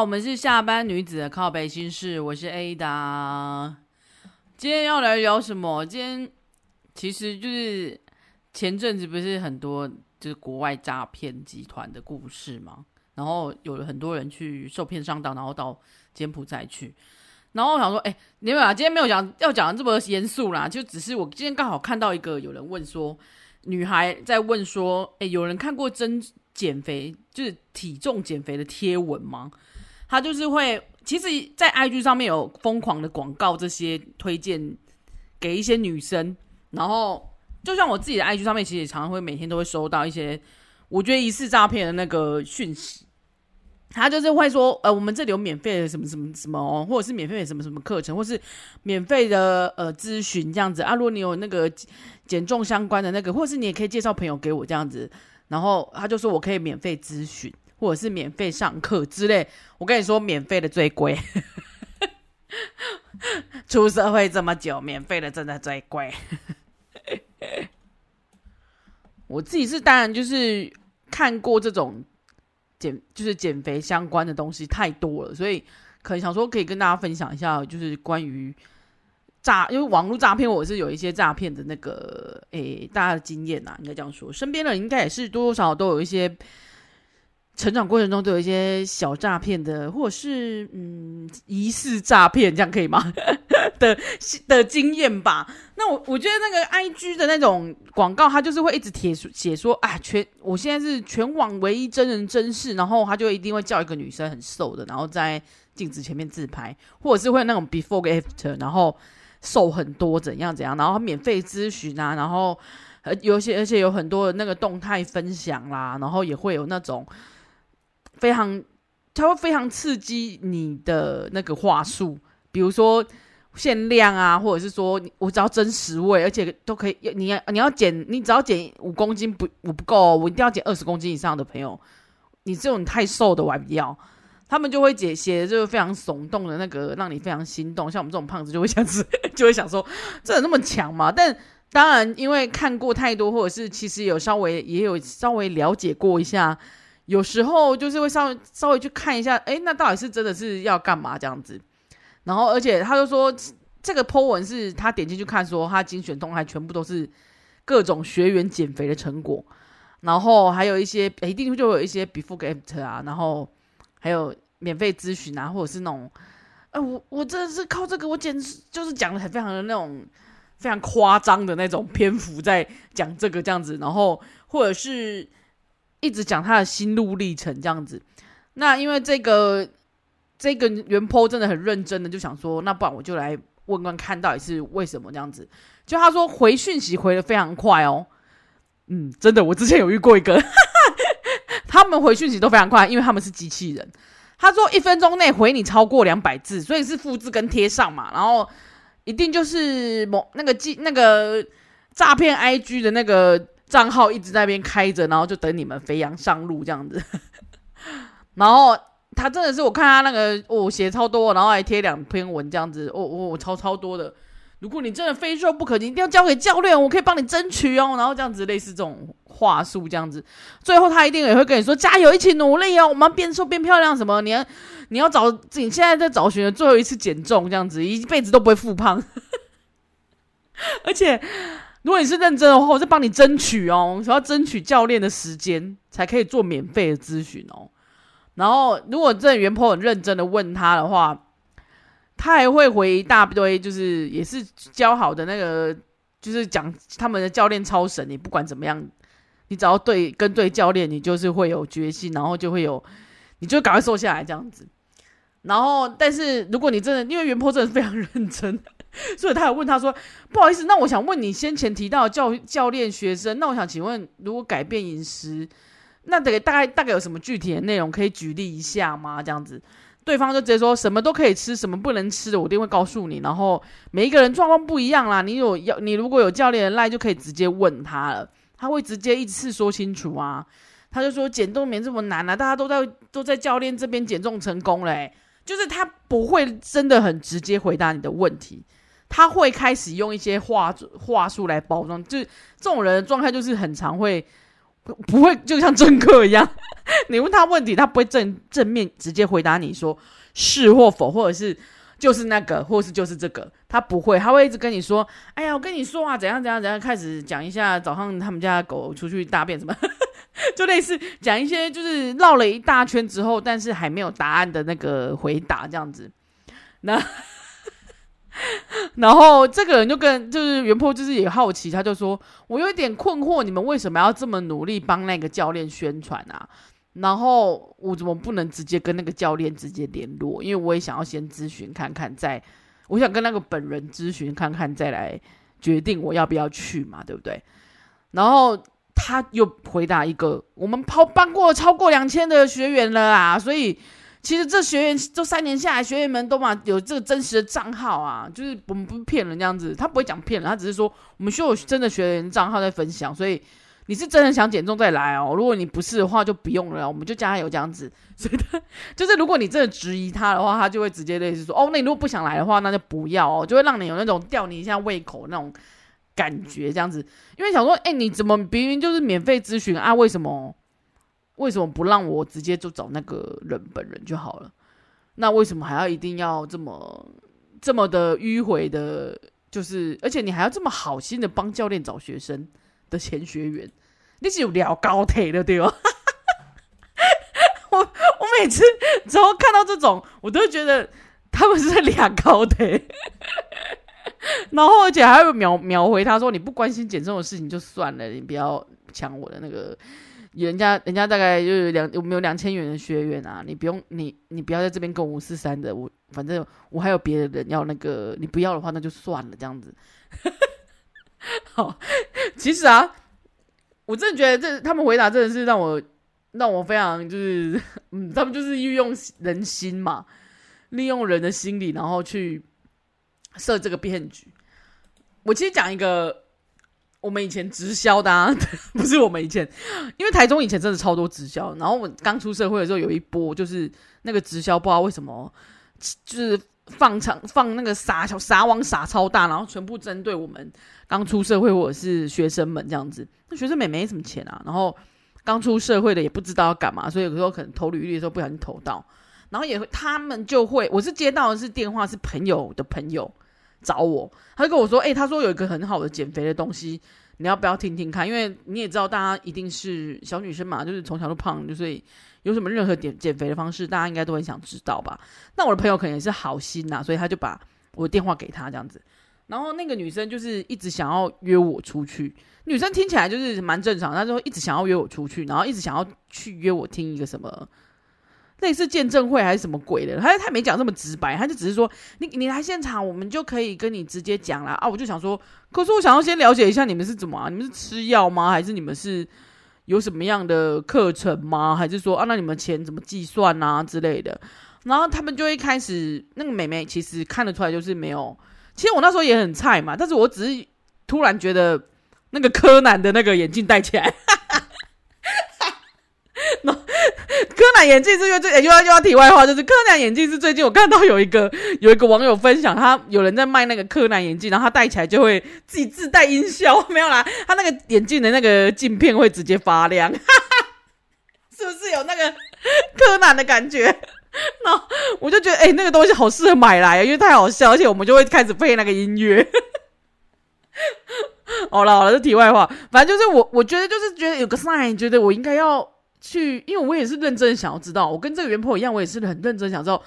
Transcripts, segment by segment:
我们是下班女子的靠背心事，我是 Ada。今天要来聊什么？今天其实就是前阵子不是很多就是国外诈骗集团的故事嘛，然后有了很多人去受骗上当，然后到柬埔寨去。然后我想说，哎，你们啊，今天没有讲要讲的这么严肃啦，就只是我今天刚好看到一个有人问说，女孩在问说，哎，有人看过真？减肥就是体重减肥的贴文吗？他就是会，其实，在 IG 上面有疯狂的广告，这些推荐给一些女生。然后，就像我自己的 IG 上面，其实也常常会每天都会收到一些我觉得疑似诈骗的那个讯息。他就是会说，呃，我们这里有免费的什么什么什么哦，或者是免费的什么什么课程，或是免费的呃咨询这样子啊。如果你有那个减重相关的那个，或者是你也可以介绍朋友给我这样子。然后他就说：“我可以免费咨询，或者是免费上课之类。”我跟你说，免费的最贵。出社会这么久，免费的真的最贵。我自己是当然就是看过这种减就是减肥相关的东西太多了，所以可能想说可以跟大家分享一下，就是关于。诈，因为网络诈骗，我是有一些诈骗的那个，诶，大家的经验呐、啊，应该这样说。身边的人应该也是多多少少都有一些成长过程中都有一些小诈骗的，或者是嗯疑似诈骗，这样可以吗？的的经验吧。那我我觉得那个 I G 的那种广告，它就是会一直贴写说，啊，全我现在是全网唯一真人真事，然后他就一定会叫一个女生很瘦的，然后在镜子前面自拍，或者是会那种 before after，然后。瘦很多，怎样怎样，然后免费咨询啊，然后呃，有些而且有很多那个动态分享啦，然后也会有那种非常，它会非常刺激你的那个话术，比如说限量啊，或者是说我只要增十位，而且都可以，你要你要减，你只要减五公斤不我不够，我一定要减二十公斤以上的朋友，你这种太瘦的我还不要。他们就会写写就是非常耸动的那个，让你非常心动。像我们这种胖子就会想吃 就会想说，这有那么强吗？但当然，因为看过太多，或者是其实有稍微也有稍微了解过一下，有时候就是会稍微稍微去看一下，诶，那到底是真的是要干嘛这样子？然后，而且他就说这个 po 文是他点进去看，说他精选动态全部都是各种学员减肥的成果，然后还有一些一定就会有一些 before after 啊，然后。还有免费咨询啊，或者是那种，哎、我我真的是靠这个，我简直就是讲的很非常的那种非常夸张的那种篇幅在讲这个这样子，然后或者是一直讲他的心路历程这样子。那因为这个这个原 po 真的很认真的就想说，那不然我就来问问看到底是为什么这样子。就他说回讯息回的非常快哦，嗯，真的，我之前有遇过一个。他们回讯息都非常快，因为他们是机器人。他说一分钟内回你超过两百字，所以是复制跟贴上嘛。然后一定就是某那个机那个诈骗 IG 的那个账号一直在那边开着，然后就等你们肥羊上路这样子。然后他真的是我看他那个哦写超多，然后还贴两篇文这样子，哦哦超超多的。如果你真的非瘦不可，你一定要交给教练，我可以帮你争取哦。然后这样子类似这种话术，这样子，最后他一定也会跟你说加油，一起努力哦，我们变瘦变漂亮什么？你要你要找自己现在在找寻的最后一次减重，这样子一辈子都不会复胖。而且如果你是认真的话，我在帮你争取哦，我要争取教练的时间才可以做免费的咨询哦。然后如果这原 po 很认真的问他的话。他还会回一大堆，就是也是教好的那个，就是讲他们的教练超神，你不管怎么样，你只要对跟对教练，你就是会有决心，然后就会有，你就赶快瘦下来这样子。然后，但是如果你真的，因为原 po 真的是非常认真，所以他有问他说：“不好意思，那我想问你先前提到教教练学生，那我想请问，如果改变饮食，那得大概大概有什么具体的内容可以举例一下吗？这样子。”对方就直接说什么都可以吃，什么不能吃的，我一定会告诉你。然后每一个人状况不一样啦，你有要你如果有教练的赖，就可以直接问他了，他会直接一次说清楚啊。他就说减重没这么难啊，大家都在都在教练这边减重成功嘞，就是他不会真的很直接回答你的问题，他会开始用一些话话术来包装，就是这种人的状态就是很常会不会就像政客一样，你问他问题，他不会正正面直接回答你说是或否，或者是就是那个，或是就是这个，他不会，他会一直跟你说，哎呀，我跟你说啊，怎样怎样怎样，开始讲一下早上他们家狗出去大便什么，就类似讲一些就是绕了一大圈之后，但是还没有答案的那个回答这样子，那。然后这个人就跟就是原 PO 就是也好奇，他就说：“我有点困惑，你们为什么要这么努力帮那个教练宣传啊？然后我怎么不能直接跟那个教练直接联络？因为我也想要先咨询看看再，再我想跟那个本人咨询看看，再来决定我要不要去嘛，对不对？”然后他又回答一个：“我们跑帮过超过两千的学员了啊，所以。”其实这学员这三年下来，学员们都嘛有这个真实的账号啊，就是我们不骗人这样子，他不会讲骗人，他只是说我们需要有真的学员账号在分享，所以你是真的想减重再来哦，如果你不是的话就不用了，我们就加油这样子。所以他就是如果你真的质疑他的话，他就会直接类似说哦，那你如果不想来的话，那就不要哦，就会让你有那种吊你一下胃口那种感觉这样子，因为想说哎，你怎么明明就是免费咨询啊，为什么？为什么不让我直接就找那个人本人就好了？那为什么还要一定要这么这么的迂回的？就是而且你还要这么好心的帮教练找学生的前学员，你是有聊高铁的对吧？我我每次只要看到这种，我都觉得他们是在聊高铁。然后而且还会秒秒回他说：“你不关心减重的事情就算了，你不要抢我的那个。”人家人家大概就是两，我们有两千元的学员啊，你不用你你不要在这边跟我五四三的，我反正我还有别的人要那个，你不要的话那就算了这样子。好，其实啊，我真的觉得这他们回答真的是让我让我非常就是，嗯，他们就是运用人心嘛，利用人的心理，然后去设这个骗局。我其实讲一个。我们以前直销的，啊，不是我们以前，因为台中以前真的超多直销。然后我刚出社会的时候，有一波就是那个直销，不知道为什么，就是放场放那个撒小撒网撒超大，然后全部针对我们刚出社会或者是学生们这样子。那学生们也没什么钱啊，然后刚出社会的也不知道要干嘛，所以有时候可能投履历的时候不小心投到，然后也会他们就会，我是接到的是电话，是朋友的朋友。找我，他就跟我说：“哎、他说有一个很好的减肥的东西，你要不要听听看？因为你也知道，大家一定是小女生嘛，就是从小都胖，就所以有什么任何减减肥的方式，大家应该都很想知道吧？那我的朋友可能也是好心呐，所以他就把我的电话给他这样子。然后那个女生就是一直想要约我出去，女生听起来就是蛮正常，她就一直想要约我出去，然后一直想要去约我听一个什么。”类似见证会还是什么鬼的？他他没讲这么直白，他就只是说你你来现场，我们就可以跟你直接讲啦。啊！我就想说，可是我想要先了解一下你们是怎么啊？你们是吃药吗？还是你们是有什么样的课程吗？还是说啊，那你们钱怎么计算啊之类的？然后他们就会开始，那个妹妹其实看得出来就是没有。其实我那时候也很菜嘛，但是我只是突然觉得那个柯南的那个眼镜戴起来。哈哈哈哈哈南眼镜是又最又要又要题外话，就是柯南眼镜是最近我看到有一个 有一个网友分享，他有人在卖那个柯南眼镜，然后他戴起来就会自己自带音效，没有啦，他那个眼镜的那个镜片会直接发亮，哈哈，是不是有那个 柯南的感觉？那我就觉得哎、那个东西好适合买来，因为太好笑，而且我们就会开始配那个音乐。好了好了，这题外话，反正就是我我觉得就是觉得有个 sign，觉得我应该要。去，因为我也是认真想要知道，我跟这个原 PO 一样，我也是很认真想知道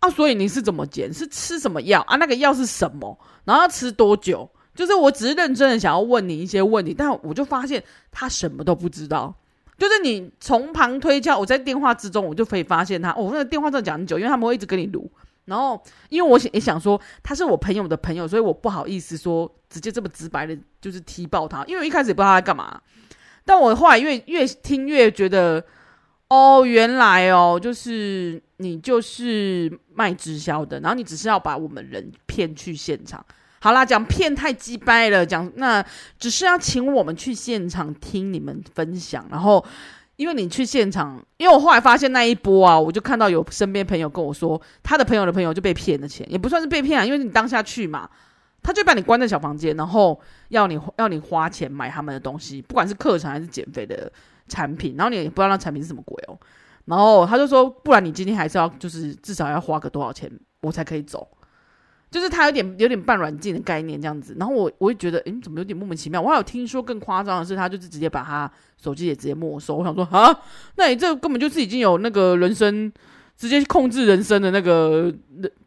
啊。所以你是怎么减？是吃什么药啊？那个药是什么？然后要吃多久？就是我只是认真的想要问你一些问题，但我就发现他什么都不知道。就是你从旁推敲，我在电话之中我就可以发现他，哦，那个电话真的讲很久，因为他们会一直跟你录。然后因为我想也想说他是我朋友的朋友，所以我不好意思说直接这么直白的，就是踢爆他，因为我一开始也不知道他在干嘛。但我后来越越听越觉得，哦，原来哦，就是你就是卖直销的，然后你只是要把我们人骗去现场。好啦，讲骗太鸡掰了，讲那只是要请我们去现场听你们分享。然后因为你去现场，因为我后来发现那一波啊，我就看到有身边朋友跟我说，他的朋友的朋友就被骗了钱，也不算是被骗啊，因为你当下去嘛。他就把你关在小房间，然后要你要你花钱买他们的东西，不管是课程还是减肥的产品，然后你也不知道那产品是什么鬼哦。然后他就说，不然你今天还是要，就是至少要花个多少钱，我才可以走。就是他有点有点半软禁的概念这样子。然后我我也觉得，诶，怎么有点莫名其妙？我还有听说更夸张的是，他就是直接把他手机也直接没收。我想说，啊，那你这根本就是已经有那个人生直接控制人生的那个，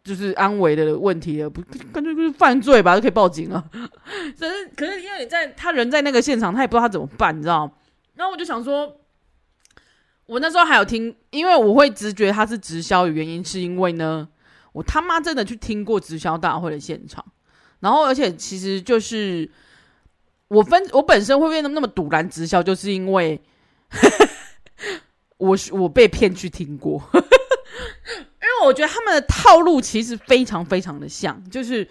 就是安危的问题了，不，干脆就是犯罪吧，就可以报警了。可是可是因为你在他人在那个现场，他也不知道他怎么办，你知道？然后我就想说。我那时候还有听，因为我会直觉他是直销的原因，是因为呢，我他妈真的去听过直销大会的现场，然后而且其实就是我分我本身会变得那么赌烂直销，就是因为 我我被骗去听过，因为我觉得他们的套路其实非常非常的像，就是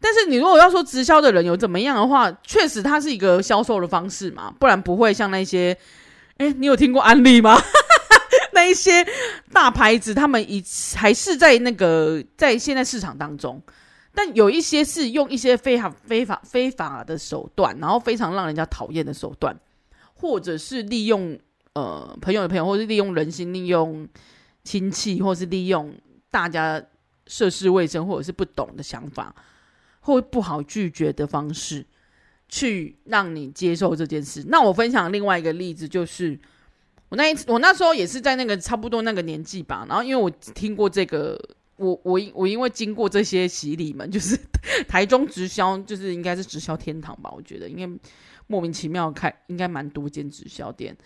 但是你如果要说直销的人有怎么样的话，确实它是一个销售的方式嘛，不然不会像那些。哎，你有听过安利吗？那一些大牌子，他们以还是在那个在现在市场当中，但有一些是用一些非常非法非法的手段，然后非常让人家讨厌的手段，或者是利用呃朋友的朋友，或者是利用人心，利用亲戚，或是利用大家涉世未深或者是不懂的想法，或不好拒绝的方式。去让你接受这件事。那我分享另外一个例子，就是我那一次，我那时候也是在那个差不多那个年纪吧。然后因为我听过这个，我我我因为经过这些洗礼们，就是 台中直销，就是应该是直销天堂吧。我觉得应该莫名其妙开，应该蛮多间直销店。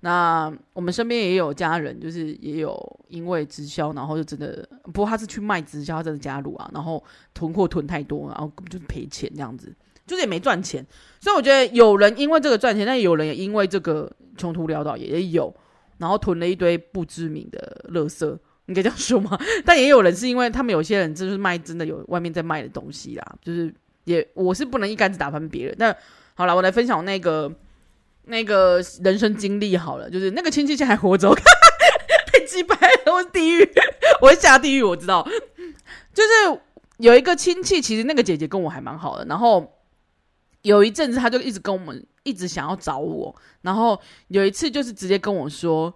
那我们身边也有家人，就是也有因为直销，然后就真的，不过他是去卖直销，真的加入啊，然后囤货囤太多，然后就是赔钱这样子。就是也没赚钱，所以我觉得有人因为这个赚钱，但有人也因为这个穷途潦倒也有，然后囤了一堆不知名的垃圾，你可以这样说吗？但也有人是因为他们有些人就是卖真的有外面在卖的东西啦，就是也我是不能一竿子打翻别人。那好了，我来分享那个那个人生经历好了，就是那个亲戚现在还活着，太鸡掰了，我是地狱，我会下地狱，我知道。就是有一个亲戚，其实那个姐姐跟我还蛮好的，然后。有一阵子，他就一直跟我们，一直想要找我。然后有一次，就是直接跟我说，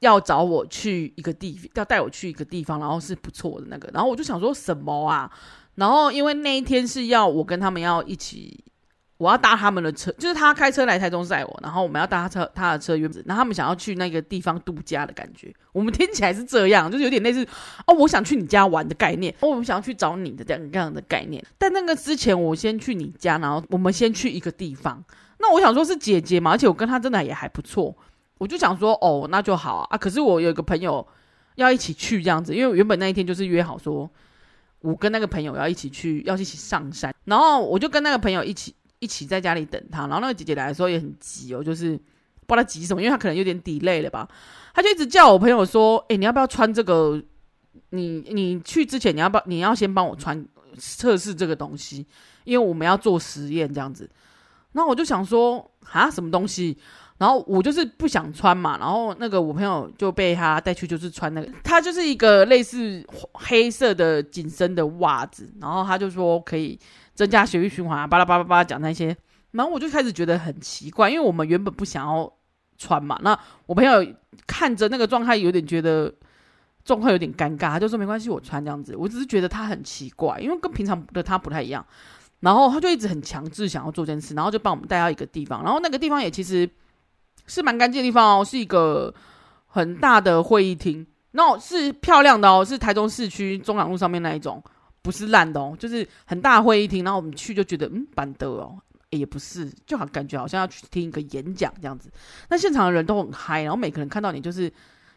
要找我去一个地，要带我去一个地方，然后是不错的那个。然后我就想说什么啊？然后因为那一天是要我跟他们要一起。我要搭他们的车，就是他开车来台中载我，然后我们要搭他车，他的车约，然后他们想要去那个地方度假的感觉。我们听起来是这样，就是有点类似哦，我想去你家玩的概念，哦，我们想要去找你的这样这样的概念。但那个之前，我先去你家，然后我们先去一个地方。那我想说，是姐姐嘛，而且我跟她真的也还不错，我就想说，哦，那就好啊。啊可是我有一个朋友要一起去这样子，因为原本那一天就是约好说，我跟那个朋友要一起去，要一起上山，然后我就跟那个朋友一起。一起在家里等他，然后那个姐姐来的时候也很急哦，就是不知道她急什么，因为她可能有点 delay 了吧，她就一直叫我朋友说：“哎、你要不要穿这个？你你去之前你要不要你要先帮我穿测试这个东西，因为我们要做实验这样子。”然后我就想说：“啊，什么东西？”然后我就是不想穿嘛，然后那个我朋友就被他带去，就是穿那个，他就是一个类似黑色的紧身的袜子，然后他就说可以。增加血液循环啊，巴拉巴拉巴拉讲那些，然后我就开始觉得很奇怪，因为我们原本不想要穿嘛。那我朋友看着那个状态，有点觉得状况有点尴尬，他就说没关系，我穿这样子。我只是觉得他很奇怪，因为跟平常的他不太一样。然后他就一直很强制想要做件事，然后就帮我们带到一个地方，然后那个地方也其实是蛮干净的地方哦，是一个很大的会议厅，然后是漂亮的哦，是台中市区中港路上面那一种。不是烂的哦，就是很大会议厅，然后我们去就觉得嗯，板德哦，也不是，就好感觉好像要去听一个演讲这样子。那现场的人都很嗨，然后每个人看到你就是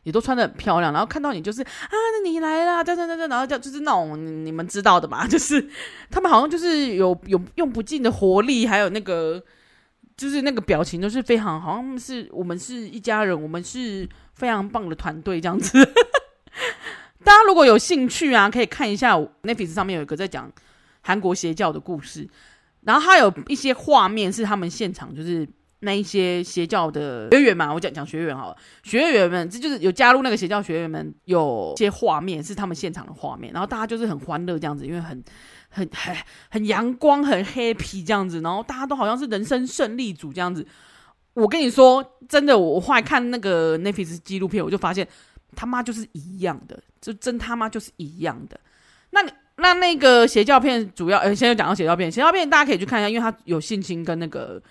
也都穿的很漂亮，然后看到你就是啊，那你来了，这样这样，然后就就是那种你们知道的嘛，就是他们好像就是有有用不尽的活力，还有那个就是那个表情都是非常，好像是我们是一家人，我们是非常棒的团队这样子。大家如果有兴趣啊，可以看一下 Netflix 上面有一个在讲韩国邪教的故事，然后他有一些画面是他们现场，就是那一些邪教的学员嘛，我讲讲学员好了，学员们这就是有加入那个邪教学员们，有些画面是他们现场的画面，然后大家就是很欢乐这样子，因为很很很很阳光，很 happy 这样子，然后大家都好像是人生胜利组这样子。我跟你说，真的，我后来看那个 Netflix 纪录片，我就发现他妈就是一样的，就真他妈就是一样的。那那那个邪教片主要，呃，现在讲到邪教片，邪教片大家可以去看一下，因为他有性侵跟那个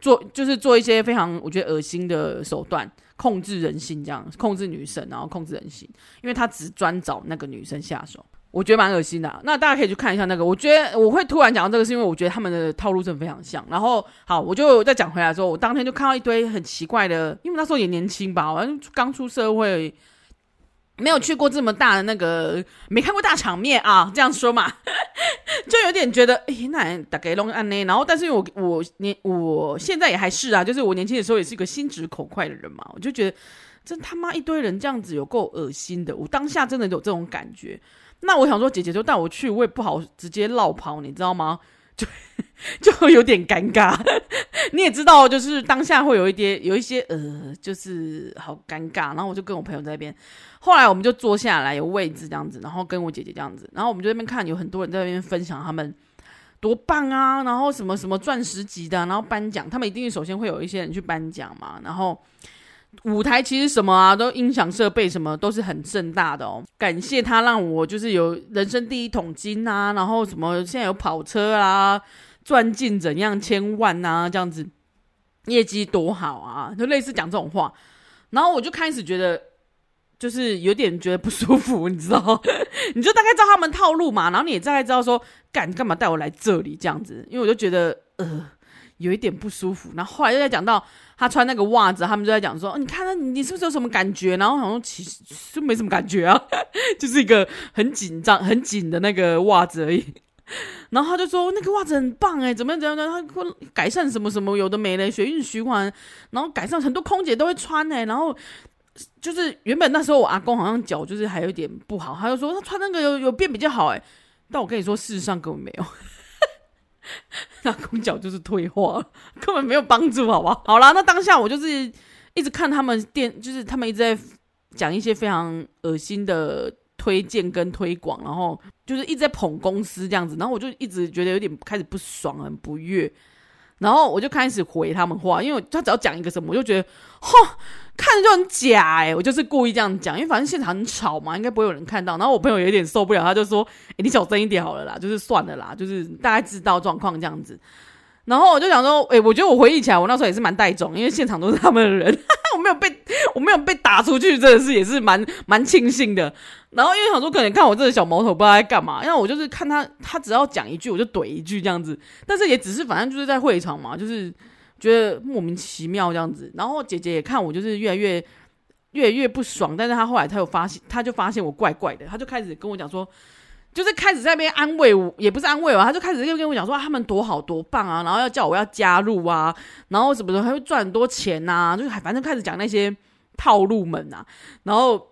做，就是做一些非常我觉得恶心的手段，控制人心，这样控制女生，然后控制人心，因为他只专找那个女生下手。我觉得蛮恶心的，那大家可以去看一下那个。我觉得我会突然讲到这个，是因为我觉得他们的套路真的非常像。然后好，我就再讲回来说，我当天就看到一堆很奇怪的，因为那时候也年轻吧，好像刚出社会，没有去过这么大的那个，没看过大场面啊，这样说嘛，就有点觉得，哎，那大概弄安呢。然后，但是因为我我年我现在也还是啊，就是我年轻的时候也是一个心直口快的人嘛，我就觉得真他妈一堆人这样子有够恶心的，我当下真的有这种感觉。那我想说，姐姐就带我去，我也不好直接落跑，你知道吗？就就有点尴尬。你也知道，就是当下会有一点，有一些呃，就是好尴尬。然后我就跟我朋友在那边，后来我们就坐下来，有位置这样子，然后跟我姐姐这样子，然后我们就在那边看，有很多人在那边分享他们多棒啊，然后什么什么钻石级的，然后颁奖，他们一定首先会有一些人去颁奖嘛，然后。舞台其实什么啊，都音响设备什么都是很盛大的哦。感谢他让我就是有人生第一桶金啊，然后什么现在有跑车啊，赚进怎样千万啊，这样子业绩多好啊，就类似讲这种话。然后我就开始觉得就是有点觉得不舒服，你知道？你就大概知道他们套路嘛，然后你也大概知道说干干嘛带我来这里这样子，因为我就觉得呃。有一点不舒服，然后后来又在讲到他穿那个袜子，他们就在讲说，哦、你看他，你是不是有什么感觉？然后好像其实就没什么感觉啊，就是一个很紧张、很紧的那个袜子而已。然后他就说那个袜子很棒哎，怎么样怎样怎样，他会改善什么什么有的没的血液循环，然后改善很多空姐都会穿哎，然后就是原本那时候我阿公好像脚就是还有点不好，他就说他穿那个有有变比较好哎，但我跟你说事实上根本没有。那公脚就是退化，根本没有帮助，好不好？好啦，那当下我就是一直看他们店，就是他们一直在讲一些非常恶心的推荐跟推广，然后就是一直在捧公司这样子，然后我就一直觉得有点开始不爽，很不悦。然后我就开始回他们话，因为他只要讲一个什么，我就觉得，吼，看着就很假哎，我就是故意这样讲，因为反正现场很吵嘛，应该不会有人看到。然后我朋友有点受不了，他就说，哎，你小声一点好了啦，就是算了啦，就是大概知道状况这样子。然后我就想说，哎，我觉得我回忆起来，我那时候也是蛮带种，因为现场都是他们的人，我没有被我没有被打出去，真的是也是蛮蛮庆幸的。然后因为想说，可能看我这个小毛头不知道在干嘛，因为我就是看他，他只要讲一句，我就怼一句这样子。但是也只是反正就是在会场嘛，就是觉得莫名其妙这样子。然后姐姐也看我，就是越来越越来越不爽。但是他后来他有发现，他就发现我怪怪的，他就开始跟我讲说。就是开始在那边安慰我，也不是安慰我，他就开始又跟我讲说他们多好多棒啊，然后要叫我要加入啊，然后什么的还会赚很多钱呐、啊，就是反正开始讲那些套路们啊，然后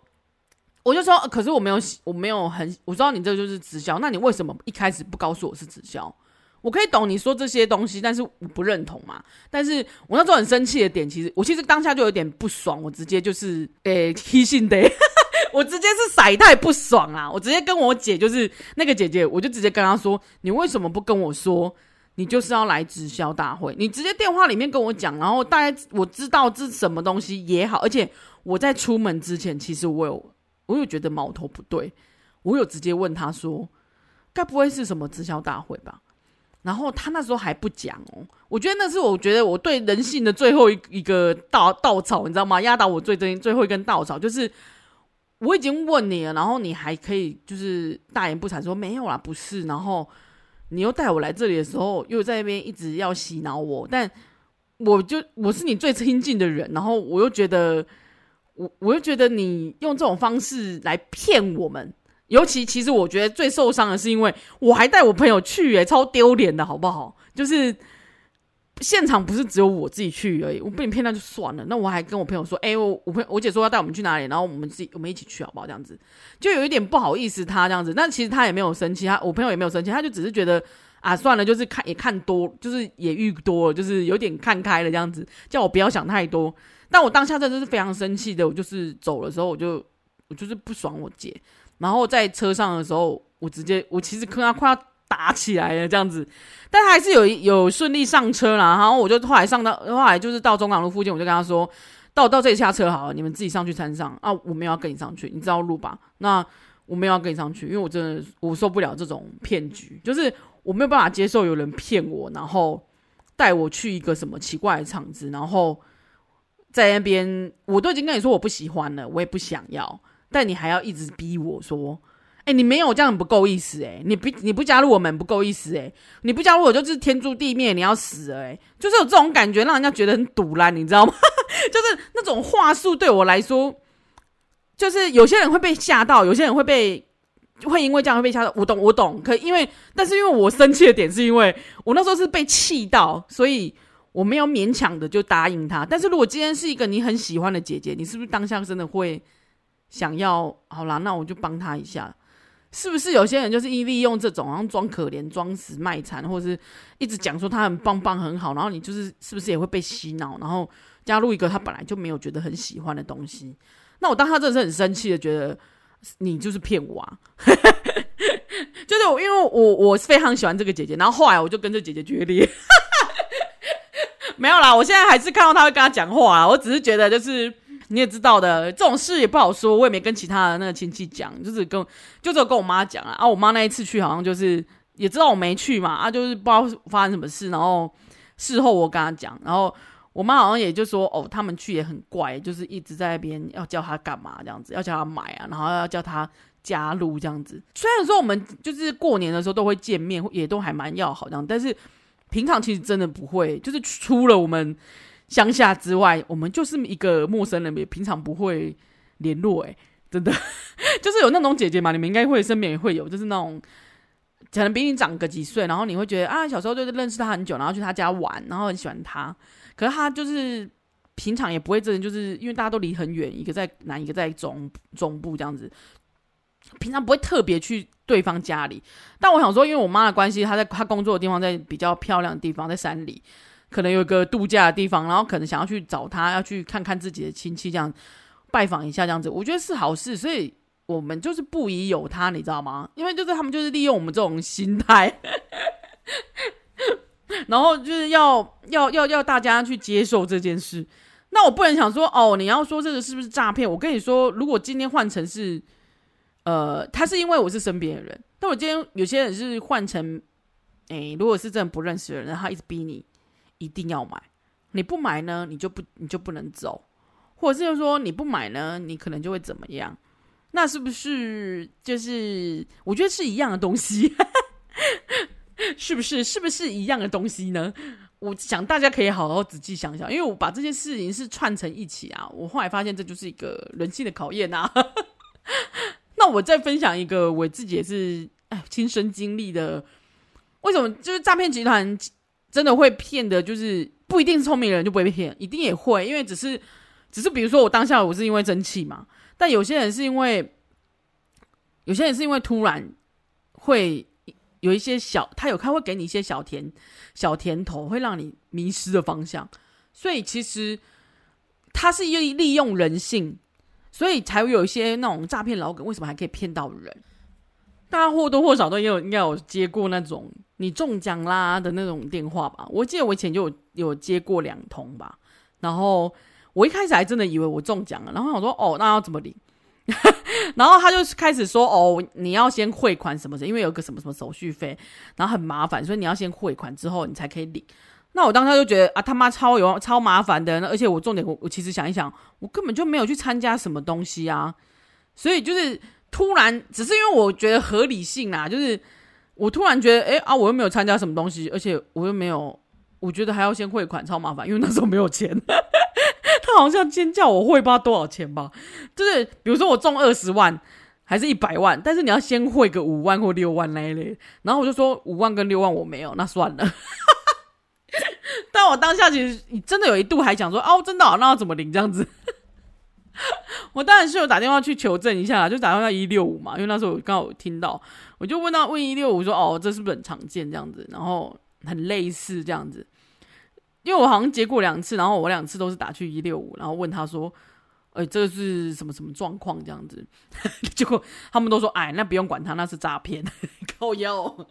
我就说，可是我没有，我没有很，我知道你这就是直销，那你为什么一开始不告诉我是直销？我可以懂你说这些东西，但是我不认同嘛。但是我那时候很生气的点，其实我其实当下就有点不爽，我直接就是诶，提醒的。我直接是甩太不爽啊！我直接跟我姐，就是那个姐姐，我就直接跟她说：“你为什么不跟我说？你就是要来直销大会？你直接电话里面跟我讲，然后大概我知道这什么东西也好。而且我在出门之前，其实我有我有觉得矛头不对，我有直接问他说：该不会是什么直销大会吧？然后他那时候还不讲哦。我觉得那是我觉得我对人性的最后一一个稻稻草，你知道吗？压倒我最真最后一根稻草就是。我已经问你了，然后你还可以就是大言不惭说没有啦，不是。然后你又带我来这里的时候，又在那边一直要洗脑我，但我就我是你最亲近的人，然后我又觉得我我就觉得你用这种方式来骗我们，尤其其实我觉得最受伤的是因为我还带我朋友去，欸，诶，超丢脸的好不好？就是。现场不是只有我自己去而已，我被你骗到就算了。那我还跟我朋友说，哎、欸，我我朋我姐说要带我们去哪里，然后我们自己我们一起去好不好？这样子就有一点不好意思，他这样子。但其实他也没有生气，他我朋友也没有生气，他就只是觉得啊，算了，就是看也看多，就是也遇多了，就是有点看开了这样子，叫我不要想太多。但我当下真的是非常生气的，我就是走的时候，我就我就是不爽我姐。然后在车上的时候，我直接我其实跟他快要打起来了这样子，但他还是有有顺利上车啦。然后我就后来上到后来就是到中港路附近，我就跟他说，到到这里下车好了，你们自己上去山上啊，我没有要跟你上去，你知道路吧？那我没有要跟你上去，因为我真的我受不了这种骗局，就是我没有办法接受有人骗我，然后带我去一个什么奇怪的场子，然后在那边我都已经跟你说我不喜欢了，我也不想要。但你还要一直逼我说，哎、你没有这样不够意思哎、你不你不加入我们不够意思哎、你不加入我就是天诛地灭，你要死哎、就是有这种感觉，让人家觉得很堵烂，你知道吗？就是那种话术对我来说，就是有些人会被吓到，有些人会被会因为这样会被吓到。我懂我懂，可因为但是因为我生气的点是因为我那时候是被气到，所以我没有勉强的就答应他。但是如果今天是一个你很喜欢的姐姐，你是不是当下真的会？想要好啦，那我就帮他一下，是不是？有些人就是一利用这种，然后装可怜、装死卖惨，或者是一直讲说他很棒棒、很好，然后你就是是不是也会被洗脑，然后加入一个他本来就没有觉得很喜欢的东西？那我当他真的是很生气的，觉得你就是骗我啊！就是因为我我非常喜欢这个姐姐，然后后来我就跟这姐姐决裂，没有啦，我现在还是看到他会跟他讲话啊，我只是觉得就是。你也知道的，这种事也不好说。我也没跟其他的那个亲戚讲，就是跟就只有跟我妈讲啊。啊，我妈那一次去好像就是也知道我没去嘛，啊，就是不知道发生什么事。然后事后我跟她讲，然后我妈好像也就说，哦，他们去也很怪，就是一直在那边要叫她干嘛这样子，要叫她买啊，然后要叫她加入这样子。虽然说我们就是过年的时候都会见面，也都还蛮要好这样，但是平常其实真的不会，就是除了我们。乡下之外，我们就是一个陌生人，也平常不会联络。哎，真的，就是有那种姐姐嘛，你们应该会身边也会有，就是那种可能比你长个几岁，然后你会觉得啊，小时候就是认识他很久，然后去他家玩，然后很喜欢他。可是他就是平常也不会真的，就是因为大家都离很远，一个在南，一个在中中部这样子，平常不会特别去对方家里。但我想说，因为我妈的关系，她在她工作的地方在比较漂亮的地方，在山里。可能有一个度假的地方，然后可能想要去找他，要去看看自己的亲戚，这样拜访一下，这样子，我觉得是好事。所以我们就是不宜有他，你知道吗？因为就是他们就是利用我们这种心态，然后就是要要要要大家去接受这件事。那我不能想说哦，你要说这个是不是诈骗？我跟你说，如果今天换成是，呃，他是因为我是身边的人，但我今天有些人是换成，哎，如果是真的不认识的人，他一直逼你。一定要买，你不买呢，你就不你就不能走，或者是说你不买呢，你可能就会怎么样？那是不是就是我觉得是一样的东西？是不是？是不是一样的东西呢？我想大家可以好好仔细想想，因为我把这件事情是串成一起啊，我后来发现这就是一个人性的考验啊。那我再分享一个我自己也是哎亲身经历的，为什么？就是诈骗集团？真的会骗的，就是不一定是聪明人就不会被骗，一定也会，因为只是，只是比如说我当下我是因为生气嘛，但有些人是因为，有些人是因为突然会有一些小，他有他会给你一些小甜小甜头，会让你迷失的方向，所以其实他是利利用人性，所以才会有一些那种诈骗老梗，为什么还可以骗到人？大家或多或少都有应该有接过那种。你中奖啦的那种电话吧，我记得我以前就有有接过两通吧，然后我一开始还真的以为我中奖了，然后我说哦，那要怎么领？然后他就开始说哦，你要先汇款什么的，因为有个什么什么手续费，然后很麻烦，所以你要先汇款之后你才可以领。那我当时就觉得啊，他妈超有超麻烦的，而且我重点我我其实想一想，我根本就没有去参加什么东西啊，所以就是突然只是因为我觉得合理性啊，就是。我突然觉得，哎、啊，我又没有参加什么东西，而且我又没有，我觉得还要先汇款，超麻烦，因为那时候没有钱。他好像先叫我汇，不知道多少钱吧？就是比如说我中二十万，还是一百万，但是你要先汇个五万或六万那一类。然后我就说五万跟六万我没有，那算了。但我当下其实真的有一度还想说，哦，真的、那要怎么领这样子？我当然是有打电话去求证一下，就打电话一六五嘛，因为那时候我刚好听到。我就问他问一六五说哦，这是不是很常见这样子？然后很类似这样子，因为我好像接过两次，然后我两次都是打去一六五，然后问他说哎，这是什么什么状况这样子？结果他们都说，哎，那不用管他，那是诈骗，靠腰。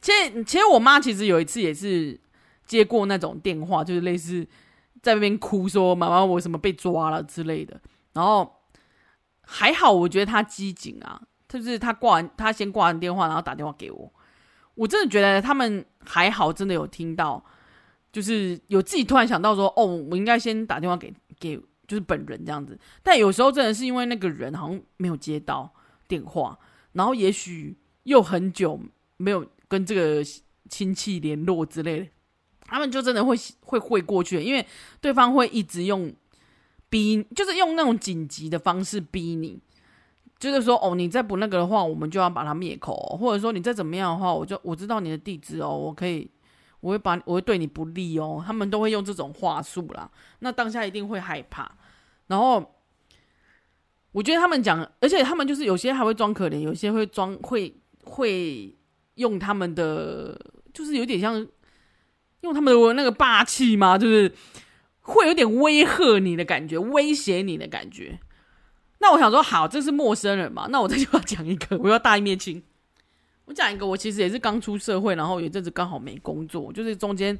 其实，其实我妈其实有一次也是接过那种电话，就是类似在那边哭说妈妈我什么被抓了之类的。然后还好，我觉得她机警啊，就是她挂完，她先挂完电话，然后打电话给我。我真的觉得他们还好，真的有听到，就是有自己突然想到说，哦，我应该先打电话给给。就是本人这样子，但有时候真的是因为那个人好像没有接到电话，然后也许又很久没有跟这个亲戚联络之类的，他们就真的会会会过去，因为对方会一直用逼，就是用那种紧急的方式逼你，就是说哦，你再不那个的话，我们就要把他灭口，或者说你再怎么样的话，我就我知道你的地址哦，我可以。我会把我会对你不利哦，他们都会用这种话术啦。那当下一定会害怕，然后我觉得他们讲，而且他们就是有些还会装可怜，有些会装会会用他们的，就是有点像用他们的那个霸气嘛，就是会有点威吓你的感觉，威胁你的感觉。那我想说，好，这是陌生人嘛，那我再就要讲一个，我要大义灭亲。我讲一个，我其实也是刚出社会，然后有阵子刚好没工作，就是中间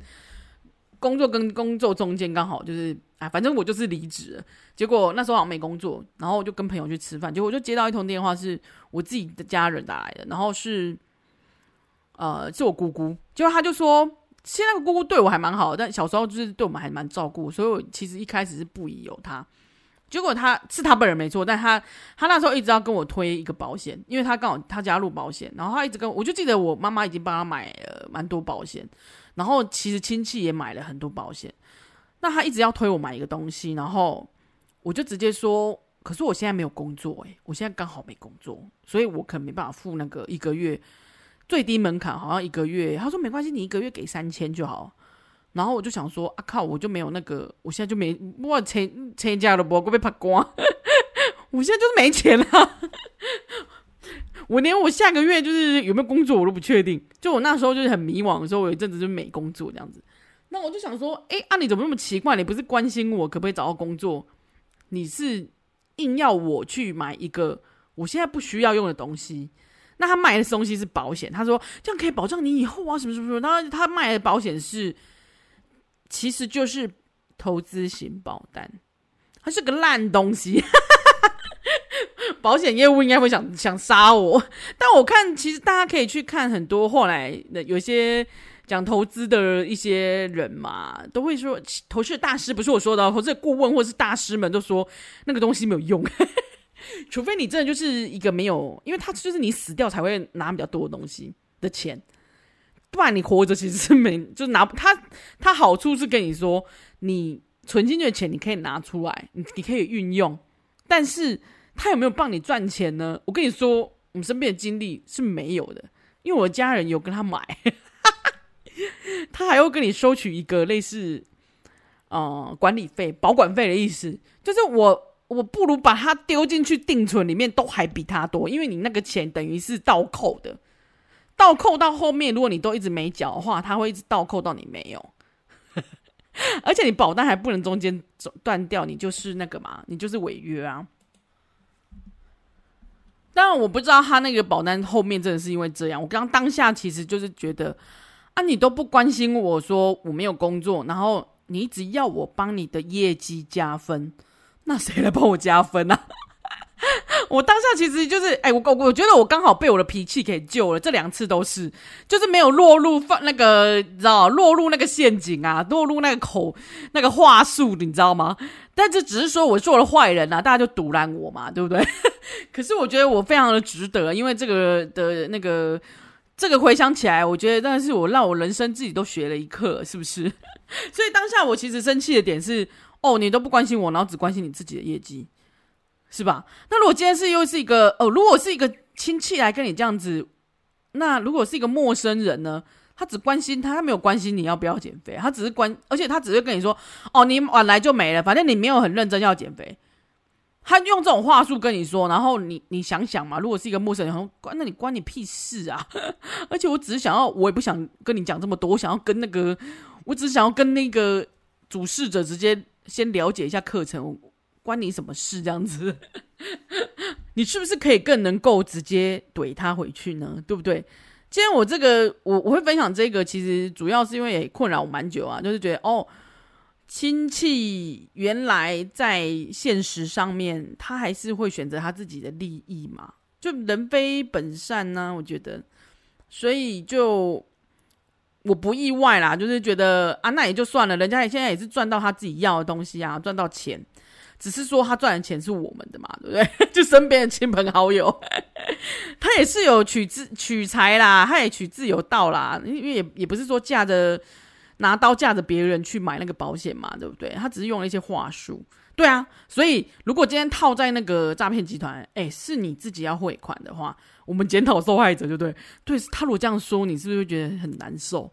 工作跟工作中间刚好就是，哎，反正我就是离职了。结果那时候好像没工作，然后我就跟朋友去吃饭，结果我就接到一通电话，是我自己的家人打来的，然后是呃是我姑姑，结果他就说，现在姑姑对我还蛮好的，但小时候就是对我们还蛮照顾，所以我其实一开始是不疑有他。结果他是他本人没错，但他他那时候一直要跟我推一个保险，因为他刚好他加入保险，然后他一直跟我，我就记得我妈妈已经帮他买了蛮多保险，然后其实亲戚也买了很多保险，那他一直要推我买一个东西，然后我就直接说，可是我现在没有工作，诶，我现在刚好没工作，所以我可能没办法付那个一个月最低门槛，好像一个月，他说没关系，你一个月给三千就好。然后我就想说啊靠，我就没有那个，我现在就没我钱钱家了不，我被扒光，我现在就是没钱了，我连我下个月就是有没有工作我都不确定。就我那时候就是很迷惘的时候，我有一阵子就没工作这样子。那我就想说，哎啊，你怎么那么奇怪？你不是关心我可不可以找到工作？你是硬要我去买一个我现在不需要用的东西？那他卖的东西是保险，他说这样可以保障你以后啊什么什么什么。他他卖的保险是。其实就是投资型保单，它是个烂东西。保险业务应该会想想杀我，但我看其实大家可以去看很多后来的有些讲投资的一些人嘛，都会说投资大师不是我说的，投资顾问或是大师们都说那个东西没有用，除非你真的就是一个没有，因为他就是你死掉才会拿比较多的东西的钱。不然你活着其实是没，就拿他他好处是跟你说，你存进去的钱你可以拿出来，你你可以运用，但是他有没有帮你赚钱呢？我跟你说，我们身边的经历是没有的，因为我的家人有跟他买，他还会跟你收取一个类似呃管理费、保管费的意思，就是我我不如把它丢进去定存里面，都还比他多，因为你那个钱等于是倒扣的。倒扣到后面，如果你都一直没缴的话，他会一直倒扣到你没有，而且你保单还不能中间断掉，你就是那个嘛，你就是违约啊。当然我不知道他那个保单后面真的是因为这样，我刚当下其实就是觉得啊，你都不关心我说我没有工作，然后你一直要我帮你的业绩加分，那谁来帮我加分啊？我当下其实就是，哎、我我我觉得我刚好被我的脾气给救了，这两次都是，就是没有落入放那个，你知道，落入那个陷阱啊，落入那个口那个话术，你知道吗？但这只是说我做了坏人啊，大家就堵拦我嘛，对不对？可是我觉得我非常的值得，因为这个的那个这个回想起来，我觉得但是我让我人生自己都学了一课，是不是？所以当下我其实生气的点是，哦，你都不关心我，然后只关心你自己的业绩。是吧？那如果今天是又是一个哦，如果是一个亲戚来跟你这样子，那如果是一个陌生人呢？他只关心他，他没有关心你要不要减肥，他只是关，而且他只会跟你说：“哦，你晚来就没了，反正你没有很认真要减肥。”他用这种话术跟你说，然后你你想想嘛，如果是一个陌生人，关那你关你屁事啊！而且我只是想要，我也不想跟你讲这么多，我想要跟那个，我只想要跟那个主事者直接先了解一下课程。关你什么事？这样子，你是不是可以更能够直接怼他回去呢？对不对？今天我这个，我我会分享这个，其实主要是因为也困扰我蛮久啊，就是觉得哦，亲戚原来在现实上面，他还是会选择他自己的利益嘛，就人非本善呢、我觉得，所以就我不意外啦，就是觉得啊，那也就算了，人家也现在也是赚到他自己要的东西啊，赚到钱。只是说他赚的钱是我们的嘛，对不对？就身边的亲朋好友，他也是有取自取财啦，他也取自有道啦。因为也也不是说架着拿刀架着别人去买那个保险嘛，对不对？他只是用了一些话术，对啊。所以如果今天套在那个诈骗集团，哎，是你自己要汇款的话，我们检讨受害者，就对。对，他如果这样说，你是不是会觉得很难受？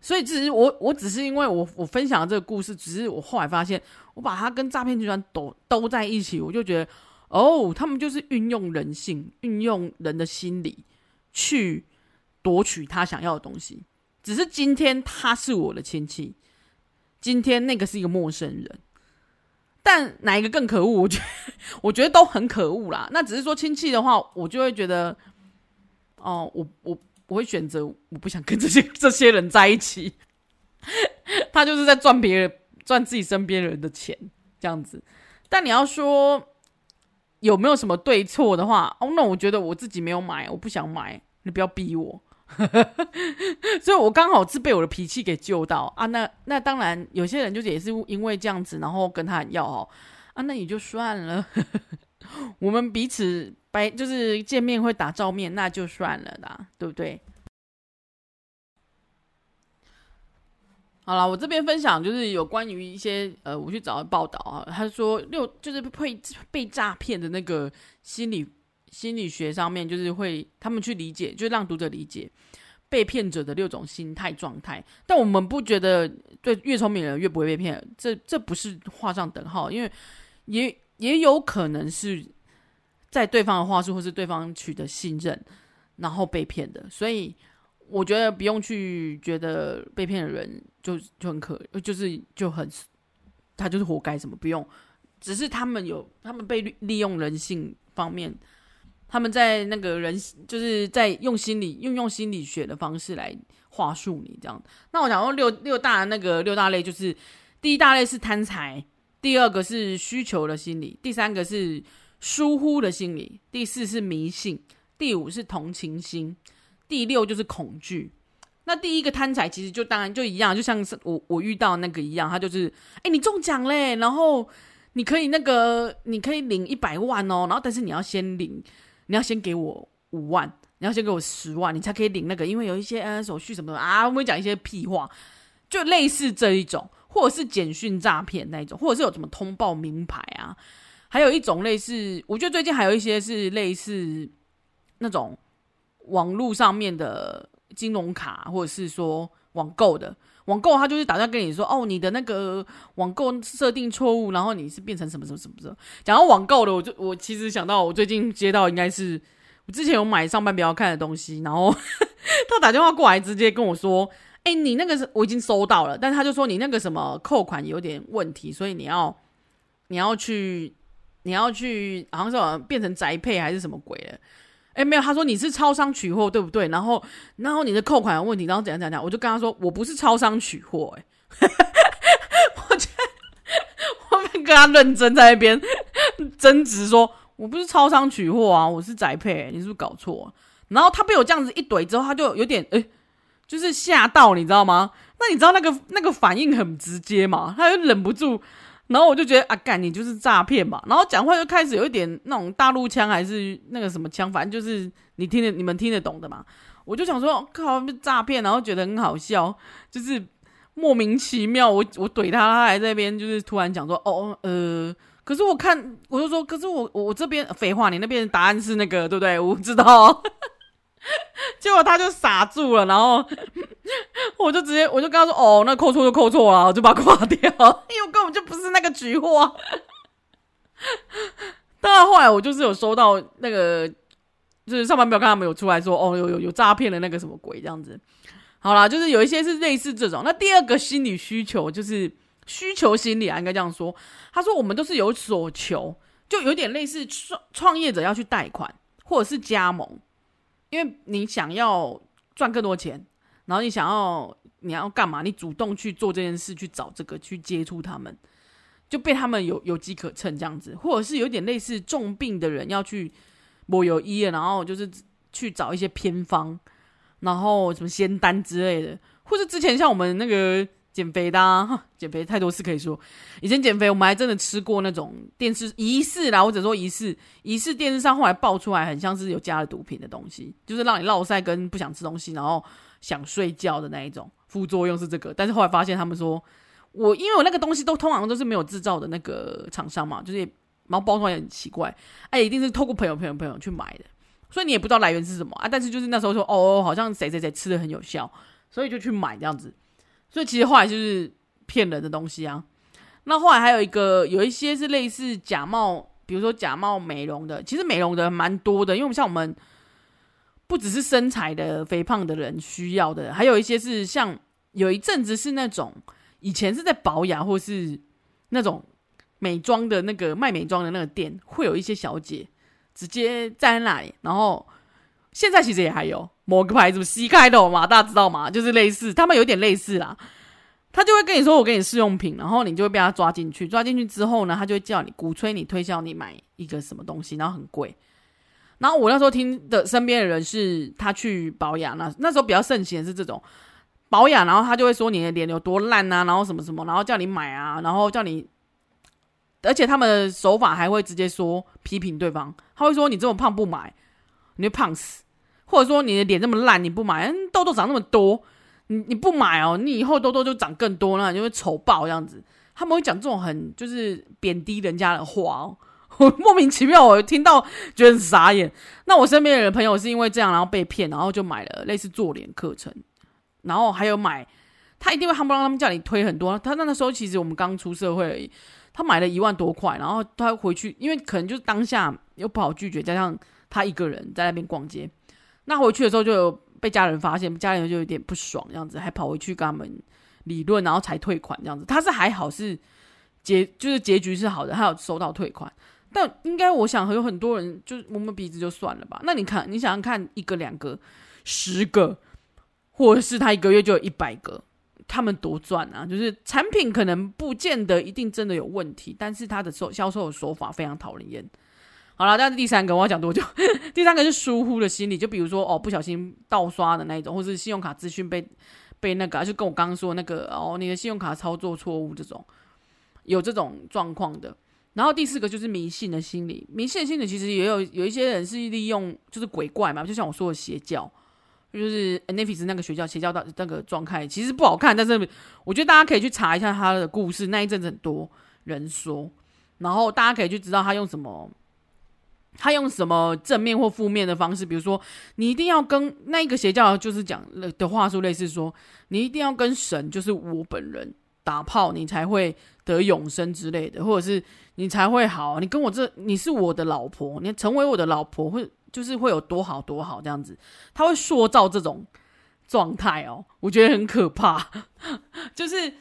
所以只是我，我只是因为我我分享的这个故事，只是我后来发现，我把它跟诈骗集团都都在一起，我就觉得，哦，他们就是运用人性，运用人的心理去夺取他想要的东西。只是今天他是我的亲戚，今天那个是一个陌生人，但哪一个更可恶？我觉得我觉得都很可恶啦。那只是说亲戚的话，我就会觉得，哦，我我。我会选择，我不想跟这些 这些人在一起。他就是在赚别人、赚自己身边人的钱，这样子。但你要说有没有什么对错的话，哦，那我觉得我自己没有买，我不想买，你不要逼我。所以我刚好是被我的脾气给救到啊。那那当然，有些人就是也是因为这样子，然后跟他要哦啊，那也就算了。我们彼此白就是见面会打照面，那就算了啦，对不对？好了，我这边分享就是有关于一些呃，我去找的报道啊，他说六就是被被诈骗的那个心理心理学上面，就是会他们去理解，就让读者理解被骗者的六种心态状态。但我们不觉得对越聪明人越不会被骗，这这不是画上等号，因为也。也有可能是在对方的话术，或是对方取得信任，然后被骗的。所以我觉得不用去觉得被骗的人就就很可，就是就很他就是活该什么，不用。只是他们有他们被利用人性方面，他们在那个人就是在用心理用用心理学的方式来话术你这样。那我想说六六大那个六大类，就是第一大类是贪财。第二个是需求的心理，第三个是疏忽的心理，第四是迷信，第五是同情心，第六就是恐惧。那第一个贪财其实就当然就一样，就像是我我遇到那个一样，他就是哎，你中奖嘞，然后你可以那个你可以领一百万哦，然后但是你要先领，你要先给我五万，你要先给我十万，你才可以领那个，因为有一些呃手续什么的啊，我们讲一些屁话，就类似这一种。或者是简讯诈骗那一种，或者是有什么通报名牌啊，还有一种类似，我觉得最近还有一些是类似那种网络上面的金融卡，或者是说网购的网购，他就是打算跟你说，哦，你的那个网购设定错误，然后你是变成什么什么什么什么。讲到网购的，我就我其实想到我最近接到应该是我之前有买上班比较看的东西，然后 他打电话过来直接跟我说。哎，你那个我已经收到了，但是他就说你那个什么扣款有点问题，所以你要你要去你要去，好像是变成宅配还是什么鬼了？哎，没有，他说你是超商取货对不对？然后然后你的扣款有问题，然后怎样怎样怎样，我就跟他说我不是超商取货，哎，我觉得我们跟他认真在那边争执，说我不是超商取货啊，我是宅配，你是不是搞错？然后他被我这样子一怼之后，他就有点哎。就是吓到你知道吗？那你知道那个那个反应很直接嘛？他就忍不住，然后我就觉得啊，干你就是诈骗嘛！然后讲话就开始有一点那种大陆腔，还是那个什么腔，反正就是你听得你们听得懂的嘛。我就想说靠，诈骗，然后觉得很好笑，就是莫名其妙。我我怼他，他还在那边就是突然讲说哦呃，可是我看我就说，可是我我这边废话，你那边答案是那个对不对？我不知道。结果他就傻住了，然后 我就直接我就跟他说：“哦，那扣错就扣错了，我就把它挂掉，因为我根本就不是那个取货。”当然后来我就是有收到那个，就是上班没有看他们有出来说：“哦，有有有诈骗的那个什么鬼这样子。”好啦，就是有一些是类似这种。那第二个心理需求就是需求心理啊，应该这样说。他说我们都是有所求，就有点类似创创业者要去贷款或者是加盟，因为你想要赚更多钱，然后你想要你要干嘛？你主动去做这件事，去找这个去接触他们，就被他们有有机可乘这样子，或者是有点类似重病的人要去某有医院，然后就是去找一些偏方。然后什么仙丹之类的，或是之前像我们那个减肥的，啊，减肥太多次可以说。以前减肥我们还真的吃过那种电视疑似啦，或者说疑似疑似电视上后来爆出来很像是有加了毒品的东西，就是让你落赛跟不想吃东西，然后想睡觉的那一种副作用是这个。但是后来发现他们说，我因为我那个东西都通常都是没有制造的那个厂商嘛，就是然后包装也很奇怪，哎，一定是透过朋友朋友朋友去买的。所以你也不知道来源是什么啊，但是就是那时候说哦，好像谁谁谁吃的很有效，所以就去买这样子。所以其实后来就是骗人的东西啊。那后来还有一个，有一些是类似假冒，比如说假冒美容的，其实美容的蛮多的，因为像我们不只是身材的肥胖的人需要的，还有一些是像有一阵子是那种以前是在保养或是那种美妆的那个卖美妆的那个店，会有一些小姐。直接站在那里，然后现在其实也还有某个牌子，C 开头嘛，大家知道吗？就是类似，他们有点类似啦。他就会跟你说：“我给你试用品。”然后你就会被他抓进去。抓进去之后呢，他就会叫你鼓吹你推销你买一个什么东西，然后很贵。然后我那时候听的身边的人是他去保养，那那时候比较盛行是这种保养，然后他就会说你的脸有多烂啊，然后什么什么，然后叫你买啊，然后叫你。而且他们的手法还会直接说批评对方，他会说你这么胖不买，你会胖死；或者说你的脸这么烂你不买，痘痘长那么多，你你不买哦，你以后痘痘就长更多，那你就会丑爆这样子。他们会讲这种很就是贬低人家的话哦，我 莫名其妙，我听到觉得很傻眼。那我身边的朋友是因为这样，然后被骗，然后就买了类似做脸课程，然后还有买，他一定会夯不让他们叫你推很多。他那个时候其实我们刚出社会而已。他买了一万多块，然后他回去，因为可能就是当下又不好拒绝，加上他一个人在那边逛街，那回去的时候就有被家人发现，家人就有点不爽，这样子还跑回去跟他们理论，然后才退款这样子。他是还好是结，就是结局是好的，他有收到退款，但应该我想有很多人就摸摸鼻子就算了吧。那你看，你想想看，一个两个、十个，或者是他一个月就有一百个。他们多赚啊！就是产品可能不见得一定真的有问题，但是他的售销售的手法非常讨人厌。好了，但是第三个我要讲多久？第三个是疏忽的心理，就比如说哦，不小心盗刷的那一种，或是信用卡资讯被被那个，就跟我刚刚说那个哦，你的信用卡操作错误这种，有这种状况的。然后第四个就是迷信的心理，迷信的心理其实也有有一些人是利用就是鬼怪嘛，就像我说的邪教。就是 Netflix 那个学校邪教到那个状态，其实不好看，但是我觉得大家可以去查一下他的故事。那一阵子很多人说，然后大家可以去知道他用什么，他用什么正面或负面的方式。比如说，你一定要跟那个邪教就是讲的话术，类似说，你一定要跟神，就是我本人打炮，你才会得永生之类的，或者是你才会好。你跟我这，你是我的老婆，你成为我的老婆会。就是会有多好多好这样子，他会塑造这种状态哦，我觉得很可怕。就是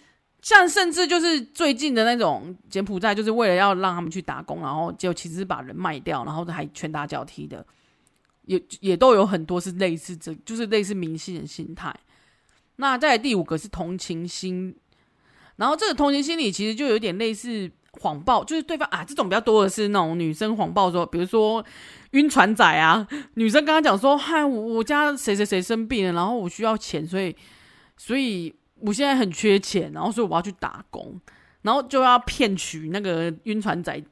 像甚至就是最近的那种柬埔寨，就是为了要让他们去打工，然后就其实把人卖掉，然后还拳打脚踢的，也也都有很多是类似这，就是类似明星的心态。那再来第五个是同情心，然后这个同情心理其实就有点类似。谎报就是对方啊，这种比较多的是那种女生谎报说，比如说晕船仔啊，女生跟他讲说，嗨，我家谁谁谁生病了，然后我需要钱，所以所以我现在很缺钱，然后所以我要去打工，然后就要骗取那个晕船仔，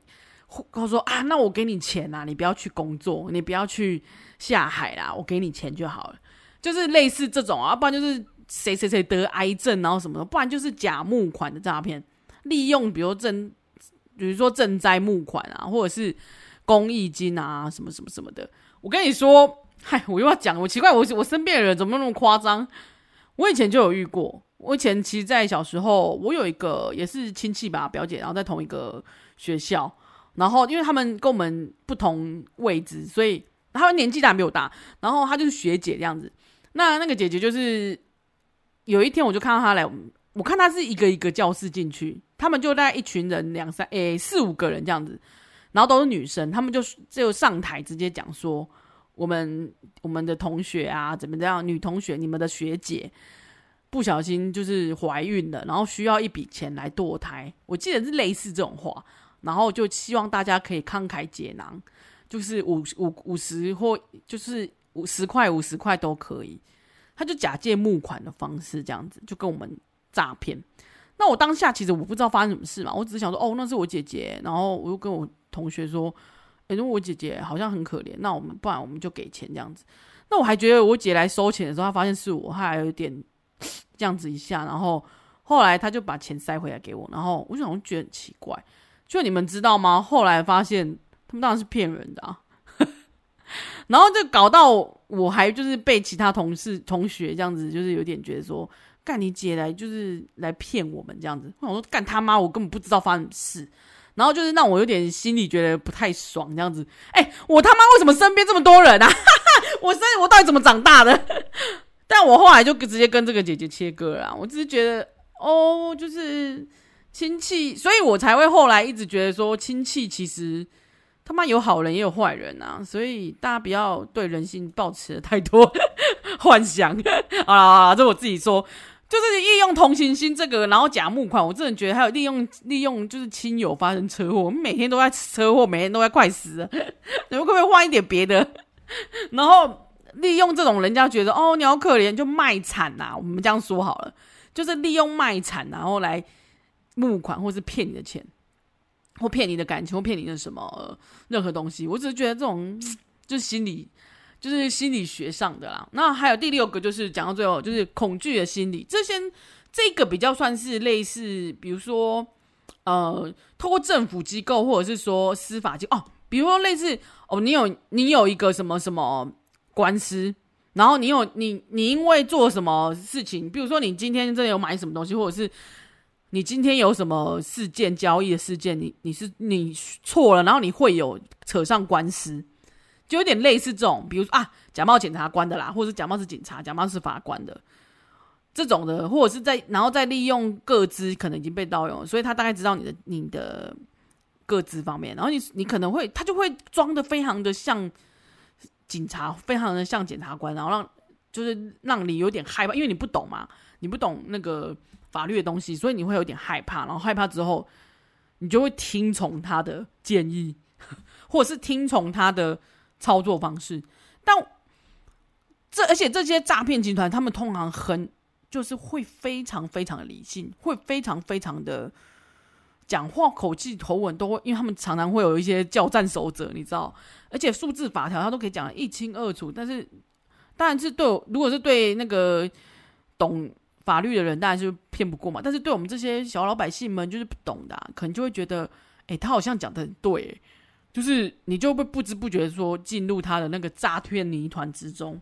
他说啊，那我给你钱啊，你不要去工作，你不要去下海啦，我给你钱就好了，就是类似这种啊，不然就是谁谁谁得癌症，然后什么的，不然就是假募款的诈骗，利用比如真。比如说赈灾募款啊，或者是公益金啊，什么什么什么的。我跟你说，嗨，我又要讲，我奇怪，我我身边的人怎么那么夸张？我以前就有遇过。我以前其实，在小时候，我有一个也是亲戚吧，表姐，然后在同一个学校，然后因为他们跟我们不同位置，所以他们年纪当然比我大，然后她就是学姐这样子。那那个姐姐就是有一天，我就看到她来我看她是一个一个教室进去，他们就大概一群人两三诶四五个人这样子，然后都是女生，他们就就上台直接讲说，我们我们的同学啊怎么这样，女同学你们的学姐不小心就是怀孕了，然后需要一笔钱来堕胎，我记得是类似这种话，然后就希望大家可以慷慨解囊，就是五五五十或就是五十块五十块都可以。他就假借募款的方式这样子，就跟我们诈骗。那我当下其实我不知道发生什么事嘛，我只是想说，哦，那是我姐姐。然后我又跟我同学说，哎，因为我姐姐好像很可怜，那我们不然我们就给钱这样子。那我还觉得我姐来收钱的时候，她发现是我，她还有点这样子一下。然后后来她就把钱塞回来给我。然后我就想觉得很奇怪，就你们知道吗？后来发现他们当然是骗人的啊。然后就搞到我还就是被其他同事同学这样子，就是有点觉得说，干你姐来就是来骗我们这样子。我说干他妈，我根本不知道发生什么事。然后就是让我有点心里觉得不太爽这样子。哎，我他妈为什么身边这么多人啊？我身我到底怎么长大的？但我后来就直接跟这个姐姐切割了。我只是觉得哦，就是亲戚，所以我才会后来一直觉得说亲戚其实。他妈有好人也有坏人啊，所以大家不要对人性抱持太多 幻想啊！这我自己说，就是利用同情心这个，然后假募款，我真的觉得还有利用利用就是亲友发生车祸，我们每天都在车祸，每天都 在快死，你们可不可以换一点别的？然后利用这种人家觉得哦你好可怜，就卖惨呐，我们这样说好了，就是利用卖惨然后来募款或是骗你的钱。或骗你的感情，或骗你的什么、任何东西，我只是觉得这种就心理，就是心理学上的啦。那还有第六个，就是讲到最后，就是恐惧的心理。这些这个比较算是类似，比如说呃，透过政府机构或者是说司法机哦，比如说类似哦，你有你有一个什么什么官司，然后你有你你因为做什么事情，比如说你今天真的有买什么东西，或者是。你今天有什么事件交易的事件，你你是你错了，然后你会有扯上官司，就有点类似这种，比如说啊，假冒检察官的啦，或者是假冒是警察，假冒是法官的这种的，或者是在然后再利用个资，可能已经被盗用，所以他大概知道你的你的个资方面，然后你你可能会他就会装的非常的像警察，非常的像检察官，然后让就是让你有点害怕，因为你不懂嘛，你不懂那个。法律的东西，所以你会有点害怕，然后害怕之后，你就会听从他的建议，或者是听从他的操作方式。但这而且这些诈骗集团，他们通常很就是会非常非常的理性，会非常非常的讲话口气口吻都会，因为他们常常会有一些教战守则，你知道，而且数字法条他都可以讲一清二楚。但是当然是对，如果是对那个懂。法律的人当然是骗不过嘛，但是对我们这些小老百姓们就是不懂的，可能就会觉得，哎、他好像讲得很对，就是你就会不知不觉说进入他的那个诈骗泥团之中。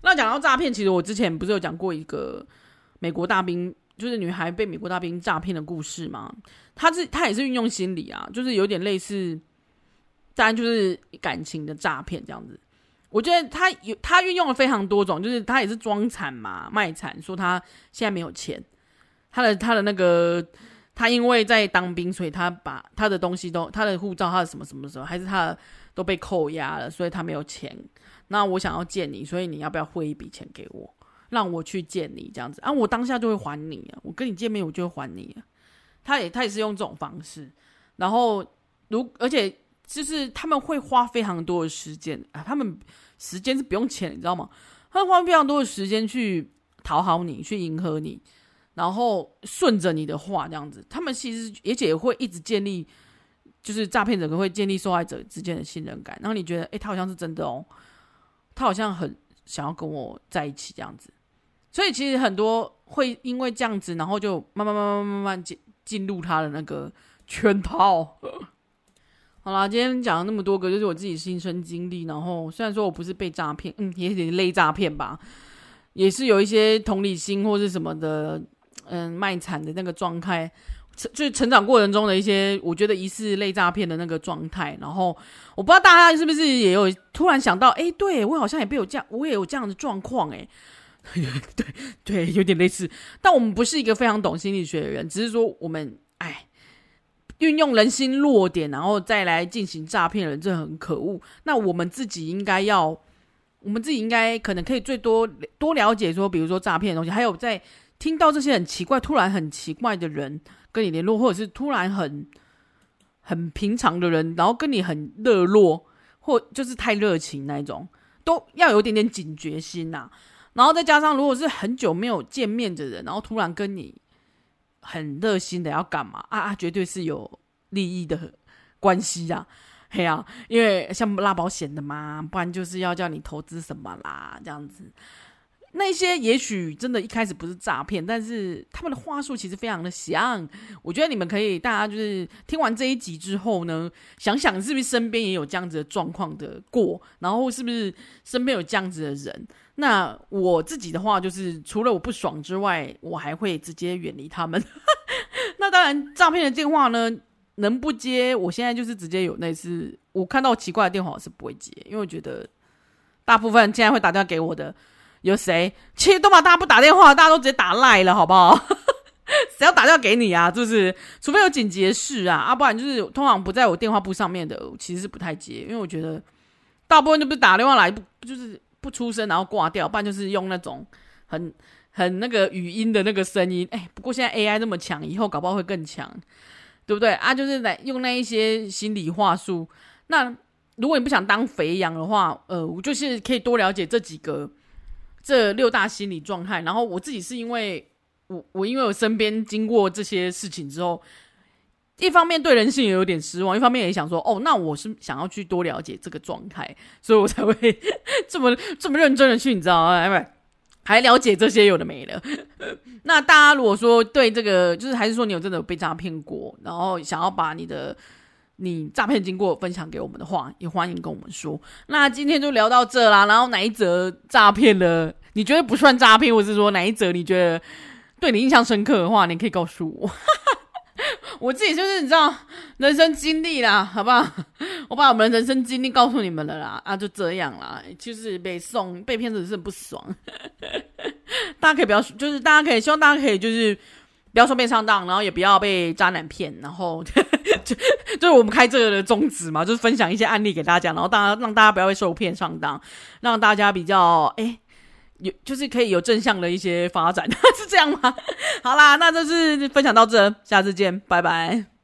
那讲到诈骗，其实我之前不是有讲过一个美国大兵，就是女孩被美国大兵诈骗的故事吗？他是他也是运用心理啊，就是有点类似，当然就是感情的诈骗这样子。我觉得他有他运用了非常多种，就是他也是装惨嘛，卖惨，说他现在没有钱，他的他的那个他因为在当兵，所以他把他的东西都他的护照，他的什么什么时候还是他的都被扣押了，所以他没有钱。那我想要见你，所以你要不要汇一笔钱给我，让我去见你这样子啊？我当下就会还你啊，我跟你见面我就会还你啊。他也他也是用这种方式，然后如而且。就是他们会花非常多的时间啊，他们时间是不用钱，你知道吗？他花非常多的时间去讨好你，去迎合你，然后顺着你的话这样子。他们其实而且也会一直建立，就是诈骗者会建立受害者之间的信任感，然后你觉得，诶，他好像是真的哦，他好像很想要跟我在一起这样子。所以其实很多会因为这样子，然后就慢慢慢慢慢慢进进入他的那个圈套。好啦，今天讲了那么多个，就是我自己亲身经历。然后虽然说我不是被诈骗，嗯，也有点类诈骗吧，也是有一些同理心或是什么的，嗯，卖惨的那个状态，就是成长过程中的一些，我觉得疑似类诈骗的那个状态。然后我不知道大家是不是也有突然想到，哎，对，我好像也被有这样，我也有这样的状况，哎，对对，有点类似。但我们不是一个非常懂心理学的人，只是说我们哎，运用人心弱点，然后再来进行诈骗的人，这很可恶。那我们自己应该要，我们自己应该可能可以最多多了解说，比如说诈骗的东西，还有在听到这些很奇怪、突然很奇怪的人跟你联络，或者是突然很很平常的人，然后跟你很热络，或就是太热情那种。都要有点点警觉心呐、然后再加上如果是很久没有见面的人，然后突然跟你很热心的要干嘛啊啊，绝对是有利益的关系啊，嘿啊，因为像拉保险的嘛，不然就是要叫你投资什么啦，这样子。那些也许真的一开始不是诈骗，但是他们的话术其实非常的像。我觉得你们可以，大家就是听完这一集之后呢，想想是不是身边也有这样子的状况的过，然后是不是身边有这样子的人。那我自己的话，就是除了我不爽之外，我还会直接远离他们。那当然，诈骗的电话呢，能不接，我现在就是直接有类似，我看到奇怪的电话我是不会接，因为我觉得大部分现在会打电话给我的。有谁？其实都把大家不打电话，大家都直接打赖了，好不好？谁要打电话给你啊？就是除非有紧急的事啊，啊，不然就是通常不在我电话簿上面的，其实是不太接，因为我觉得大部分就不是打电话来，不就是不出声然后挂掉，不然就是用那种很很那个语音的那个声音。哎，不过现在 AI 那么强，以后搞不好会更强，对不对啊？就是来用那一些心理话术。那如果你不想当肥羊的话，呃，我就是可以多了解这几个。这六大心理状态，然后我自己是因为我我因为我身边经过这些事情之后，一方面对人性也有点失望，一方面也想说，哦，那我是想要去多了解这个状态，所以我才会 这么这么认真的去，你知道吗？还了解这些有的没的。那大家如果说对这个，就是还是说你有真的有被诈骗过，然后想要把你的。你诈骗经过分享给我们的话，也欢迎跟我们说。那今天就聊到这啦。然后哪一则诈骗的，你觉得不算诈骗，或是说哪一则你觉得对你印象深刻的话，你可以告诉我。我自己就是你知道人生经历啦，好不好？我把我们的人生经历告诉你们了啦。啊，就这样啦。就是被送被骗子是不爽。大家可以不要，就是大家可以希望大家可以就是。不要说被上当，然后也不要被渣男骗，然后 就就是我们开这个的宗旨嘛，就是分享一些案例给大家，然后大家让大家不要被受骗上当，让大家比较哎有就是可以有正向的一些发展，是这样吗？好啦，那这是分享到这，下次见，拜拜。